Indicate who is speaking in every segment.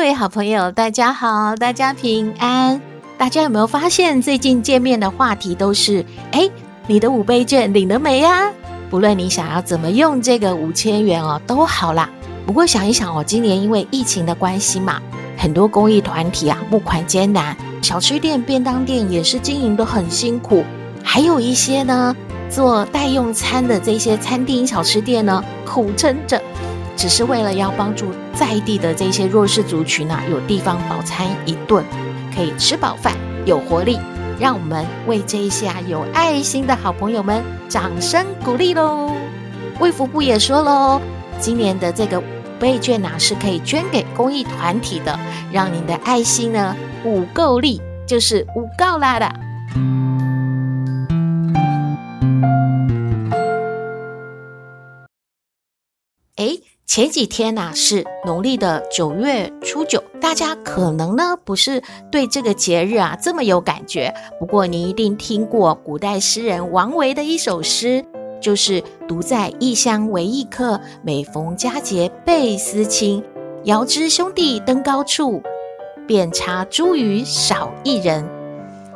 Speaker 1: 各位好朋友，大家好，大家平安。大家有没有发现，最近见面的话题都是：哎，你的五倍券领了没呀？不论你想要怎么用这个五千元哦，都好啦。不过想一想哦，今年因为疫情的关系嘛，很多公益团体啊募款艰难，小吃店、便当店也是经营得很辛苦，还有一些呢做代用餐的这些餐厅、小吃店呢苦撑着，只是为了要帮助在地的这些弱势族群啊，有地方饱餐一顿，可以吃饱饭，有活力。让我们为这一些啊有爱心的好朋友们掌声鼓励喽！卫福部也说喽，今年的这个五倍券啊是可以捐给公益团体的，让您的爱心呢五够力，就是五够啦的。前几天呐、是农历的九月初九，大家可能呢不是对这个节日啊这么有感觉。不过你一定听过古代诗人王维的一首诗，就是“独在异乡为异客，每逢佳节倍思亲。遥知兄弟登高处，遍插茱萸少一人。”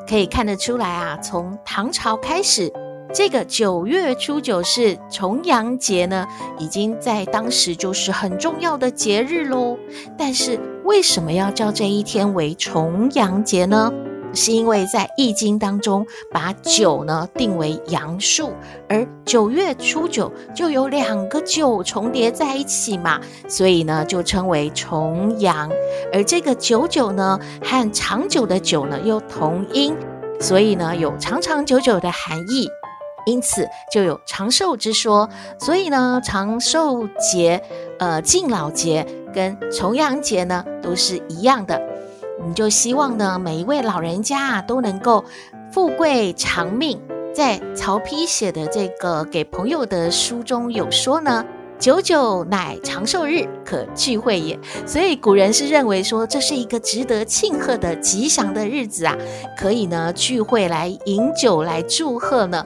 Speaker 1: 可以看得出来啊，从唐朝开始。这个九月初九是重阳节呢，已经在当时就是很重要的节日喽。但是为什么要叫这一天为重阳节呢？是因为在《易经》当中把九呢定为阳数，而九月初九就有两个九重叠在一起嘛，所以呢就称为重阳。而这个九九呢和长久的久呢又同音，所以呢有长长久久的含义。因此就有长寿之说，所以呢，长寿节、呃敬老节跟重阳节呢都是一样的。你就希望呢，每一位老人家啊都能够富贵长命。在曹丕写的这个给朋友的书中有说呢，九九乃长寿日，可聚会也。所以古人是认为说，这是一个值得庆贺的吉祥的日子啊，可以呢聚会来饮酒来祝贺呢。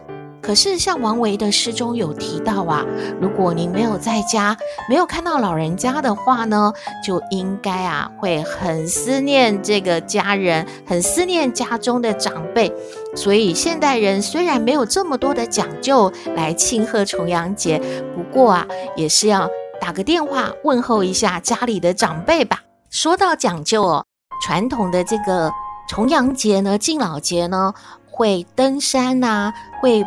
Speaker 1: 可是，像王维的诗中有提到啊，如果您没有在家，没有看到老人家的话呢，就应该啊会很思念这个家人，很思念家中的长辈。所以，现代人虽然没有这么多的讲究来庆贺重阳节，不过啊，也是要打个电话问候一下家里的长辈吧。说到讲究哦，传统的这个重阳节呢，敬老节呢，会登山呐、啊，会。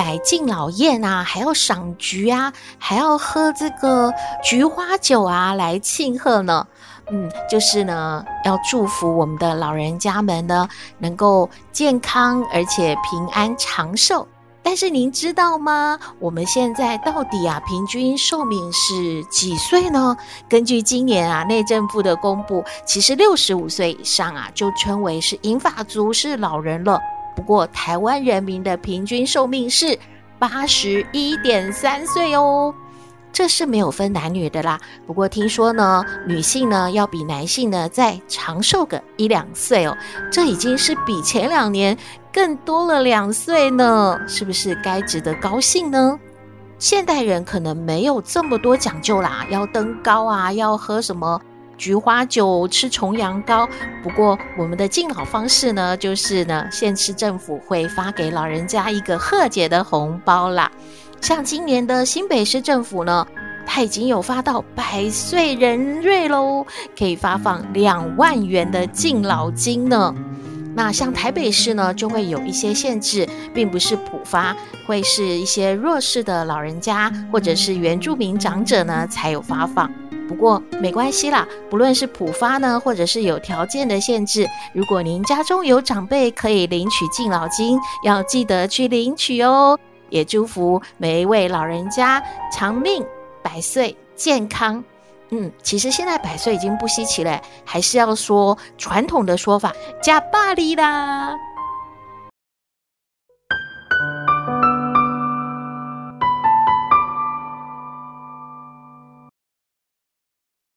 Speaker 1: 摆敬老宴啊，还要赏菊啊，还要喝这个菊花酒啊，来庆贺呢。嗯，就是呢，要祝福我们的老人家们呢，能够健康而且平安长寿。但是您知道吗？我们现在到底啊，平均寿命是几岁呢？根据今年啊，内政部的公布，其实六十五岁以上啊，就称为是银发族，是老人了。不过，台湾人民的平均寿命是八十一点三岁哦，这是没有分男女的啦。不过听说呢，女性呢要比男性呢再长寿个一两岁哦，这已经是比前两年更多了两岁呢，是不是该值得高兴呢？现代人可能没有这么多讲究啦，要登高啊，要喝什么？菊花酒，吃重阳糕。不过，我们的敬老方式呢，就是呢，县市政府会发给老人家一个贺节的红包啦。像今年的新北市政府呢，它已经有发到百岁人瑞喽，可以发放两万元的敬老金呢。那像台北市呢，就会有一些限制，并不是普发，会是一些弱势的老人家或者是原住民长者呢，才有发放。不过没关系啦，不论是普发呢，或者是有条件的限制，如果您家中有长辈可以领取敬老金，要记得去领取哦。也祝福每一位老人家长命百岁、健康嗯，其实现在百岁已经不稀奇了，还是要说传统的说法，呷百二啦。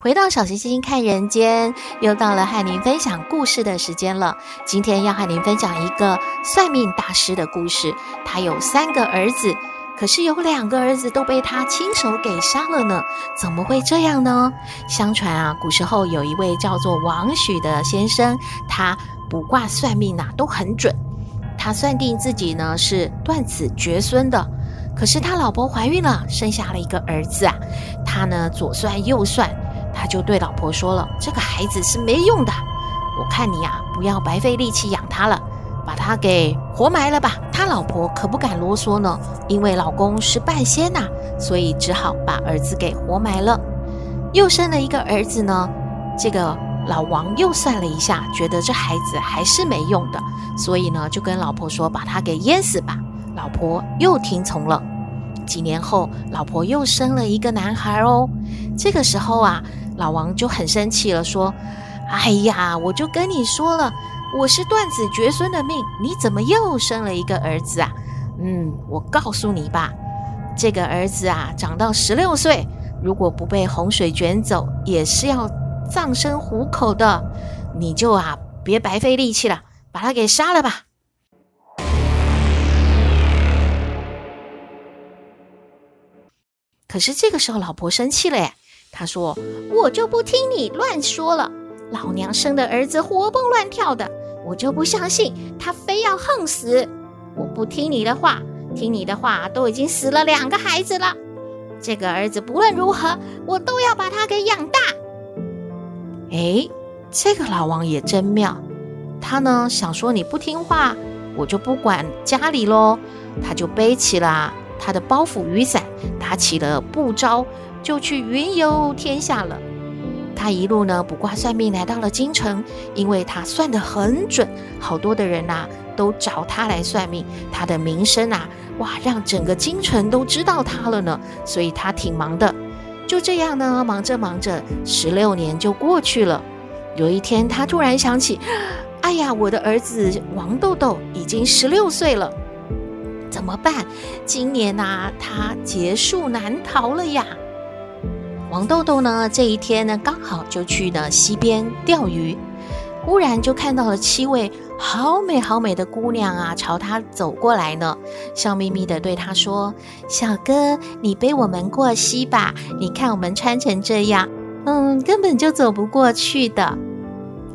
Speaker 1: 回到小星星看人间，又到了和您分享故事的时间了。今天要和您分享一个算命大师的故事。他有三个儿子，可是有两个儿子都被他亲手给杀了呢。怎么会这样呢？相传啊，古时候有一位叫做王许的先生，他卜卦算命啊都很准。他算定自己呢是断子绝孙的，可是他老婆怀孕了，生下了一个儿子啊。他呢左算右算。他就对老婆说了：“这个孩子是没用的，我看你呀，不要白费力气养他了，把他给活埋了吧。”他老婆可不敢啰嗦呢，因为老公是半仙呐，所以只好把儿子给活埋了。又生了一个儿子呢，这个老王又算了一下，觉得这孩子还是没用的，所以呢，就跟老婆说：“把他给淹死吧。”老婆又听从了。几年后，老婆又生了一个男孩哦。这个时候啊。老王就很生气了，说：“哎呀，我就跟你说了，我是断子绝孙的命，你怎么又生了一个儿子啊？嗯，我告诉你吧，这个儿子啊，长到十六岁，如果不被洪水卷走，也是要葬身虎口的。你就啊，别白费力气了，把他给杀了吧。”可是这个时候，老婆生气了耶。他说：“我就不听你乱说了，老娘生的儿子活蹦乱跳的，我就不相信他非要横死。我不听你的话，听你的话都已经死了两个孩子了。这个儿子不论如何，我都要把他给养大。”哎，这个老王也真妙，他呢想说你不听话，我就不管家里喽。他就背起了他的包袱雨伞，打起了布招。就去云游天下了。他一路呢卜卦算命，来到了京城，因为他算得很准，好多的人呐、都找他来算命。他的名声啊，哇，让整个京城都知道他了呢。所以他挺忙的。就这样呢，忙着忙着，十六年就过去了。有一天，他突然想起，哎呀，我的儿子王豆豆已经十六岁了，怎么办？今年呐、他劫数难逃了呀。王豆豆呢，这一天呢，刚好就去了溪边钓鱼，忽然就看到了七位好美好美的姑娘啊，朝他走过来呢，笑眯眯的对他说：“小哥，你背我们过溪吧，你看我们穿成这样，嗯，根本就走不过去的。”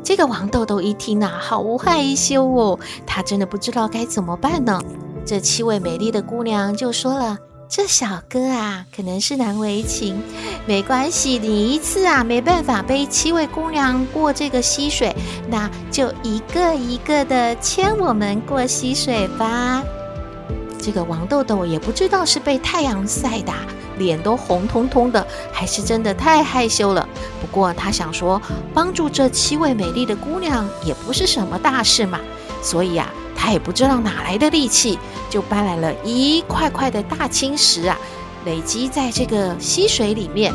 Speaker 1: 这个王豆豆一听啊，好害羞哦，他真的不知道该怎么办呢。这七位美丽的姑娘就说了。这小哥啊，可能是难为情，没关系，你一次啊没办法背七位姑娘过这个溪水，那就一个一个的牵我们过溪水吧。这个王豆豆也不知道是被太阳晒的，脸都红彤彤的，还是真的太害羞了。不过他想说，帮助这七位美丽的姑娘也不是什么大事嘛，所以啊。他也不知道哪来的力气，就搬来了一块块的大青石啊，累积在这个溪水里面，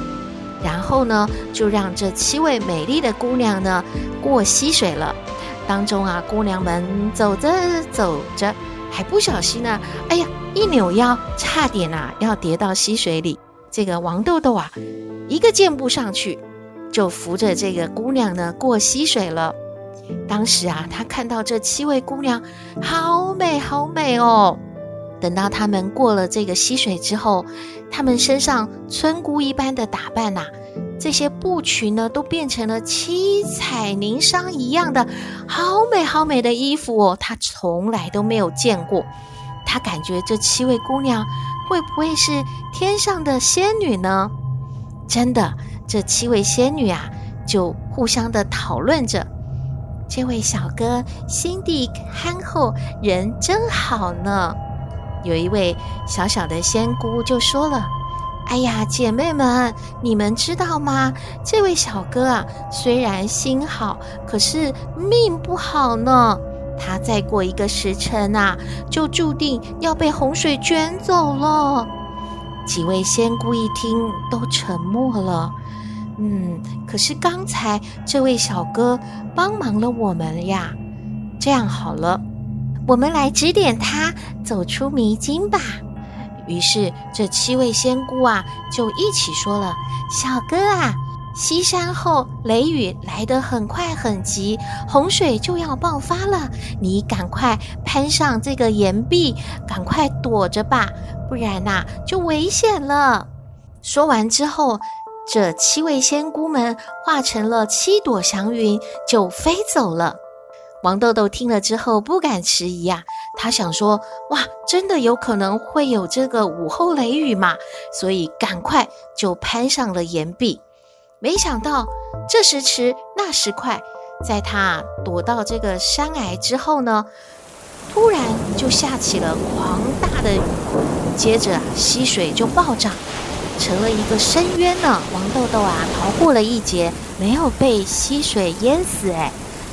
Speaker 1: 然后呢，就让这七位美丽的姑娘呢过溪水了。当中啊，姑娘们走着走着，还不小心呢，哎呀，一扭腰，差点啊要跌到溪水里。这个王豆豆啊，一个箭步上去，就扶着这个姑娘呢过溪水了。当时啊，他看到这七位姑娘，好美，好美哦。等到她们过了这个溪水之后，她们身上村姑一般的打扮呐、这些布裙呢，都变成了七彩霓裳一样的好美，好美的衣服哦。他从来都没有见过，他感觉这七位姑娘会不会是天上的仙女呢？真的，这七位仙女啊，就互相的讨论着。这位小哥心地憨厚，人真好呢。有一位小小的仙姑就说了：“哎呀，姐妹们，你们知道吗？这位小哥啊，虽然心好，可是命不好呢。他再过一个时辰啊，就注定要被洪水卷走了。”几位仙姑一听，都沉默了。嗯，可是刚才这位小哥帮忙了我们呀。这样好了，我们来指点他走出迷津吧。于是这七位仙姑啊，就一起说了：“小哥啊。”西山后雷雨来得很快很急，洪水就要爆发了。你赶快攀上这个岩壁，赶快躲着吧，不然呐、就危险了。说完之后，这七位仙姑们化成了七朵祥云，就飞走了。王豆豆听了之后不敢迟疑、啊，他想说：哇，真的有可能会有这个午后雷雨嘛？所以赶快就攀上了岩壁。没想到这时迟那时快，在他躲到这个山崖之后呢，突然就下起了狂大的雨，接着啊，溪水就暴涨，成了一个深渊呢。王豆豆啊，逃过了一劫，没有被溪水淹死。哎，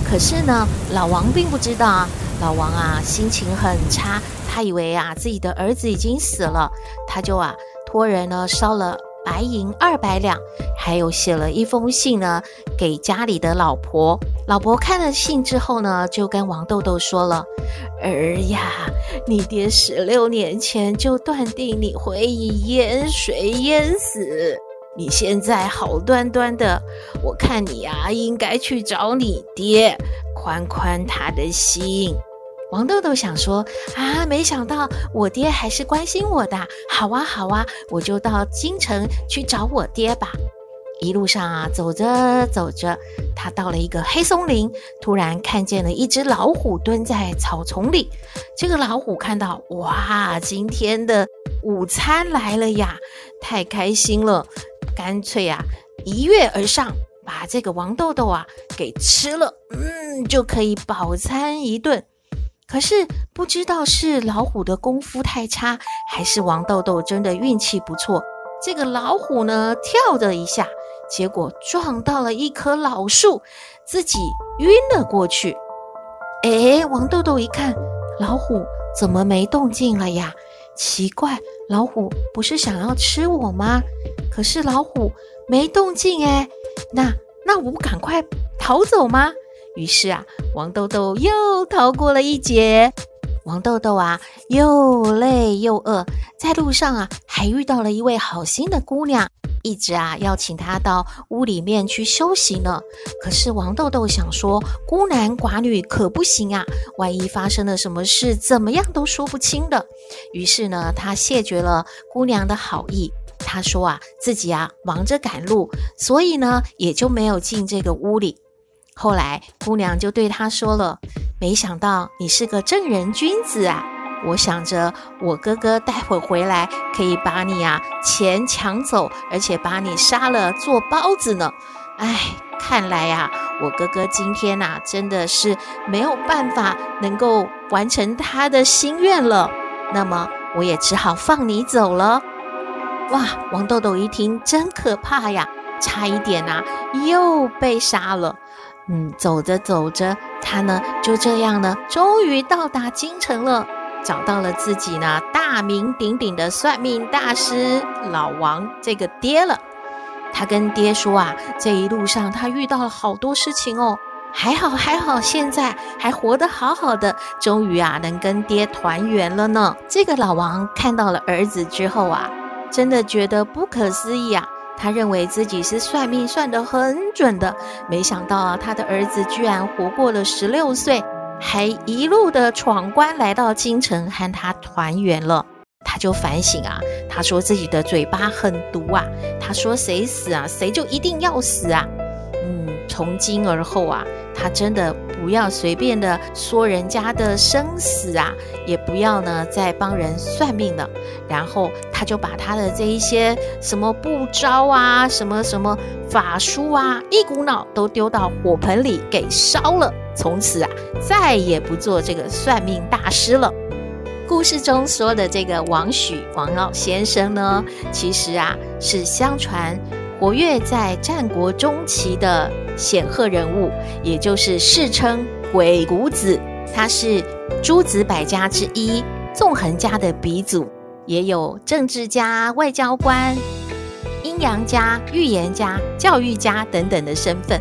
Speaker 1: 可是呢，老王并不知道啊。老王啊，心情很差，他以为啊，自己的儿子已经死了，他就啊，托人呢烧了。白银二百两，还有写了一封信呢，给家里的老婆。老婆看了信之后呢，就跟王豆豆说了：“儿呀，你爹十六年前就断定你会以淹水淹死，你现在好端端的，我看你啊，应该去找你爹，宽宽他的心。”王豆豆想说啊，没想到我爹还是关心我的。好啊，好啊，我就到京城去找我爹吧。一路上啊，走着走着，他到了一个黑松林，突然看见了一只老虎蹲在草丛里。这个老虎看到，哇，今天的午餐来了呀，太开心了，干脆啊，一跃而上，把这个王豆豆啊给吃了，嗯，就可以饱餐一顿。可是不知道是老虎的功夫太差，还是王豆豆真的运气不错。这个老虎呢，跳了一下，结果撞到了一棵老树，自己晕了过去。哎，王豆豆一看，老虎怎么没动静了呀？奇怪，老虎不是想要吃我吗？可是老虎没动静哎，那那我不赶快逃走吗？于是啊，王豆豆又逃过了一劫。王豆豆啊，又累又饿，在路上啊，还遇到了一位好心的姑娘，一直啊要请她到屋里面去休息呢。可是王豆豆想说，孤男寡女可不行啊，万一发生了什么事，怎么样都说不清的。于是呢，他谢绝了姑娘的好意。他说啊，自己啊忙着赶路，所以呢，也就没有进这个屋里。后来，姑娘就对他说了：“没想到你是个正人君子啊！我想着我哥哥待会回来可以把你啊钱抢走，而且把你杀了做包子呢。哎，看来呀，我哥哥今天呐真的是没有办法能够完成他的心愿了。那么我也只好放你走了。”哇，王豆豆一听真可怕呀，差一点呐又被杀了。嗯，走着走着，他呢就这样呢，终于到达京城了，找到了自己呢大名鼎鼎的算命大师老王这个爹了。他跟爹说啊，这一路上他遇到了好多事情哦，还好还好，现在还活得好好的，终于啊能跟爹团圆了呢。这个老王看到了儿子之后啊，真的觉得不可思议啊。他认为自己是算命算得很准的，没想到啊，他的儿子居然活过了十六岁，还一路的闯关来到京城和他团圆了。他就反省啊，他说自己的嘴巴很毒啊，他说谁死啊，谁就一定要死啊。嗯，从今而后啊，他真的不要随便的说人家的生死啊，也不要呢再帮人算命了。然后他就把他的这一些什么布招啊，什么什么法术啊，一股脑都丢到火盆里给烧了。从此啊，再也不做这个算命大师了。故事中说的这个王许王老先生呢，其实啊是相传。活跃在战国中期的显赫人物，也就是世称鬼谷子，他是诸子百家之一，纵横家的鼻祖，也有政治家、外交官。阴阳家、预言家、教育家等等的身份。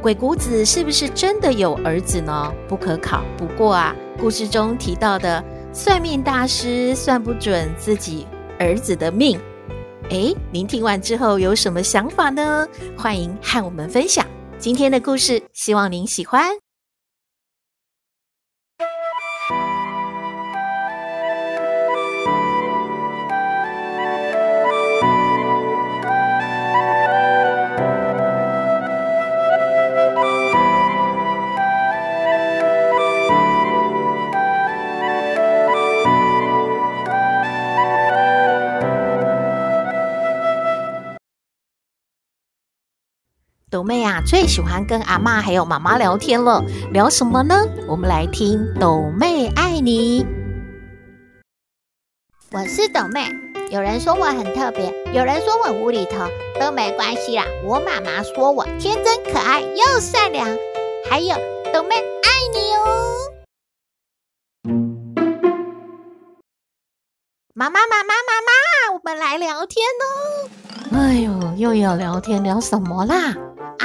Speaker 1: 鬼谷子是不是真的有儿子呢？不可考。不过啊，故事中提到的算命大师算不准自己儿子的命。哎，您听完之后有什么想法呢？欢迎和我们分享今天的故事，希望您喜欢。最喜欢跟阿嬷还有妈妈聊天了。聊什么呢？我们来听斗妹爱你。
Speaker 2: 我是斗妹，有人说我很特别，有人说我无厘头，都没关系啦。我妈妈说我天真可爱又善良，还有斗妹爱你哦。妈妈，妈妈，妈妈，我们来聊天哦。
Speaker 1: 哎呦，又要聊天，聊什么啦？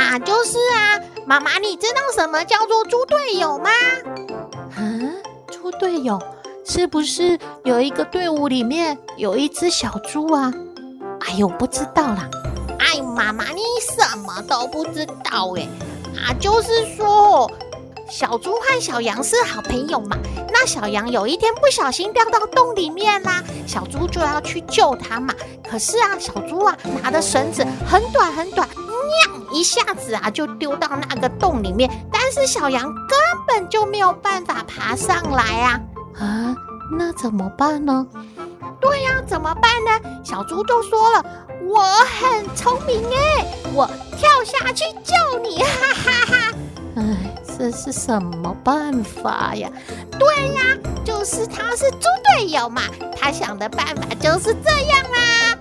Speaker 2: 啊，就是啊，妈妈，你知道什么叫做猪队友吗？
Speaker 1: 嗯，猪队友是不是有一个队伍里面有一只小猪啊？哎呦，不知道啦。
Speaker 2: 哎呦，妈妈，你什么都不知道哎。啊，就是说，小猪和小羊是好朋友嘛。那小羊有一天不小心掉到洞里面啦，小猪就要去救它嘛。可是啊，小猪啊拿的绳子很短很短。一下子啊，就丢到那个洞里面，但是小羊根本就没有办法爬上来啊！
Speaker 1: 啊，那怎么办呢？
Speaker 2: 对呀，怎么办呢？小猪就说了：“我很聪明哎，我跳下去救你！”哈哈哈！
Speaker 1: 哎，这是什么办法呀？
Speaker 2: 对呀，就是他是猪队友嘛，他想的办法就是这样啦。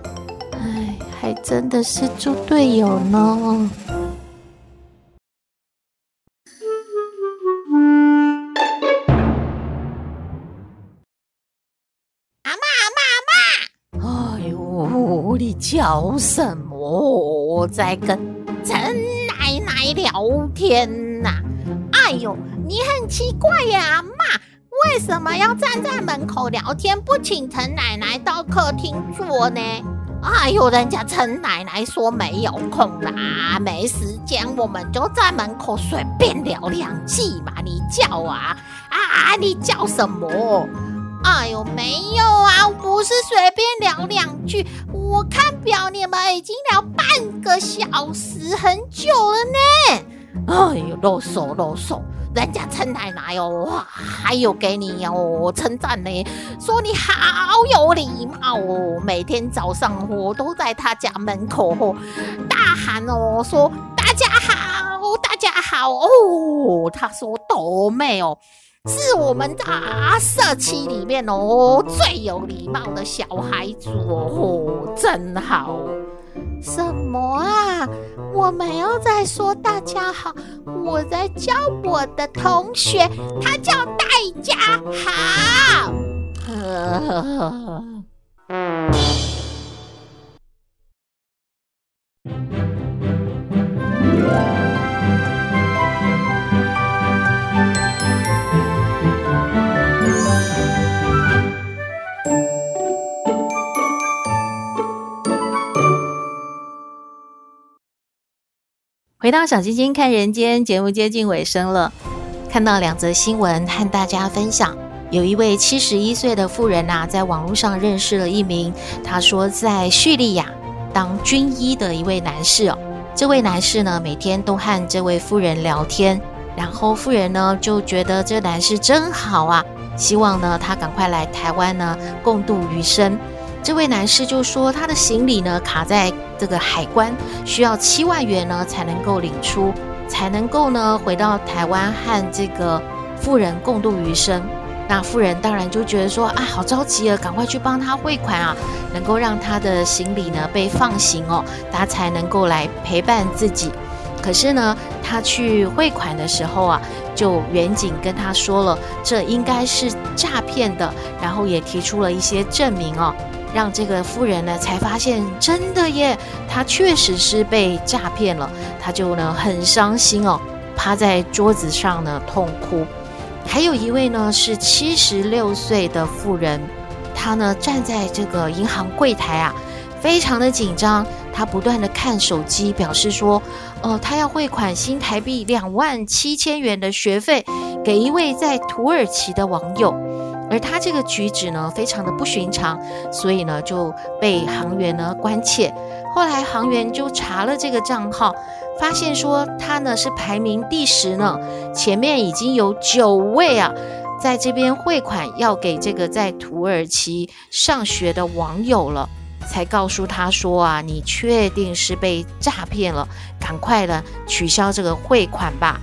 Speaker 1: 哎，还真的是猪队友呢。阿妈阿妈阿妈！哎呦你叫什么？我在跟
Speaker 2: 陈奶奶聊天呐、哎呦，你很奇怪呀，阿嬷，为什么要站在门口聊天，不请陈奶奶到客厅坐呢？哎呦，人家陈奶奶说没有空啦，没时间，我们就在门口随便聊两句嘛。你叫啊啊，你叫什么？哎呦，没有啊，不是随便聊两句。我看表，你们已经聊半个小时，很久了呢。哎呦，啰嗦啰嗦，人家陈奶奶哦，哇，还有给你哦称赞呢，说你好有礼貌哦，每天早上我都在他家门口哦大喊哦，说大家好，大家好哦。他说斗妹哦。是我们大社区里面哦最有礼貌的小孩子哦，真好。什么啊？我没有在说大家好，我在教我的同学，他叫大家好。
Speaker 1: 回到小星星看人间节目接近尾声了，看到两则新闻和大家分享。有一位七十一岁的妇人呐、啊，在网络上认识了一名他说在叙利亚当军医的一位男士哦。这位男士呢，每天都和这位妇人聊天，然后妇人呢就觉得这男士真好啊，希望呢他赶快来台湾呢共度余生。这位男士就说，他的行李呢卡在这个海关，需要七万元呢才能够领出，才能够呢回到台湾和这个富人共度余生。那富人当然就觉得说啊，好着急啊，赶快去帮他汇款啊，能够让他的行李呢被放行哦，他才能够来陪伴自己。可是呢，他去汇款的时候啊，就远景跟他说了，这应该是诈骗的，然后也提出了一些证明哦。让这个妇人呢才发现，真的耶，她确实是被诈骗了。她就呢很伤心哦，趴在桌子上呢痛哭。还有一位呢是七十六岁的妇人，她呢站在这个银行柜台啊，非常的紧张，她不断的看手机，表示说，呃，她要汇款新台币两万七千元的学费给一位在土耳其的网友。而他这个举止呢，非常的不寻常，所以呢就被行员呢关切。后来行员就查了这个账号，发现说他呢是排名第十呢，前面已经有九位啊，在这边汇款要给这个在土耳其上学的网友了，才告诉他说啊，你确定是被诈骗了，赶快的取消这个汇款吧。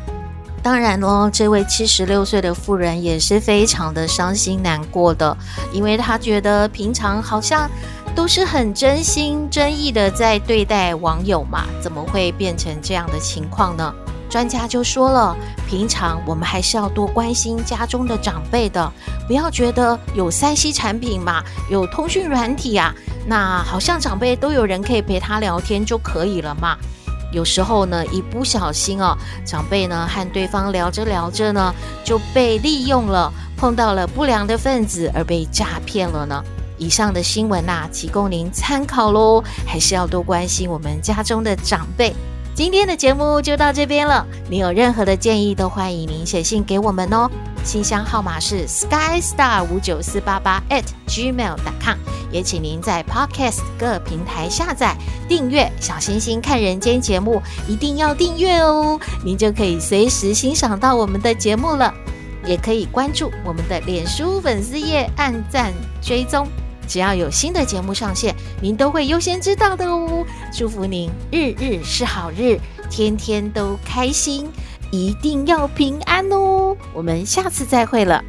Speaker 1: 当然喽，这位七十六岁的妇人也是非常的伤心难过的，因为她觉得平常好像都是很真心真意的在对待网友嘛，怎么会变成这样的情况呢？专家就说了，平常我们还是要多关心家中的长辈的，不要觉得有 3C 产品嘛，有通讯软体啊，那好像长辈都有人可以陪他聊天就可以了嘛。有时候呢，一不小心哦，长辈呢和对方聊着聊着呢，就被利用了，碰到了不良的分子而被诈骗了呢。以上的新闻呐，提供您参考喽，还是要多关心我们家中的长辈。今天的节目就到这边了，您有任何的建议都欢迎您写信给我们哦。信箱号码是 skystar 五九四八八 at gmail.com，也请您在 Podcast 各平台下载订阅“小星星看人间”节目，一定要订阅哦，您就可以随时欣赏到我们的节目了。也可以关注我们的脸书粉丝页，按赞追踪，只要有新的节目上线，您都会优先知道的哦。祝福您日日是好日，天天都开心。一定要平安哦！我们下次再会了。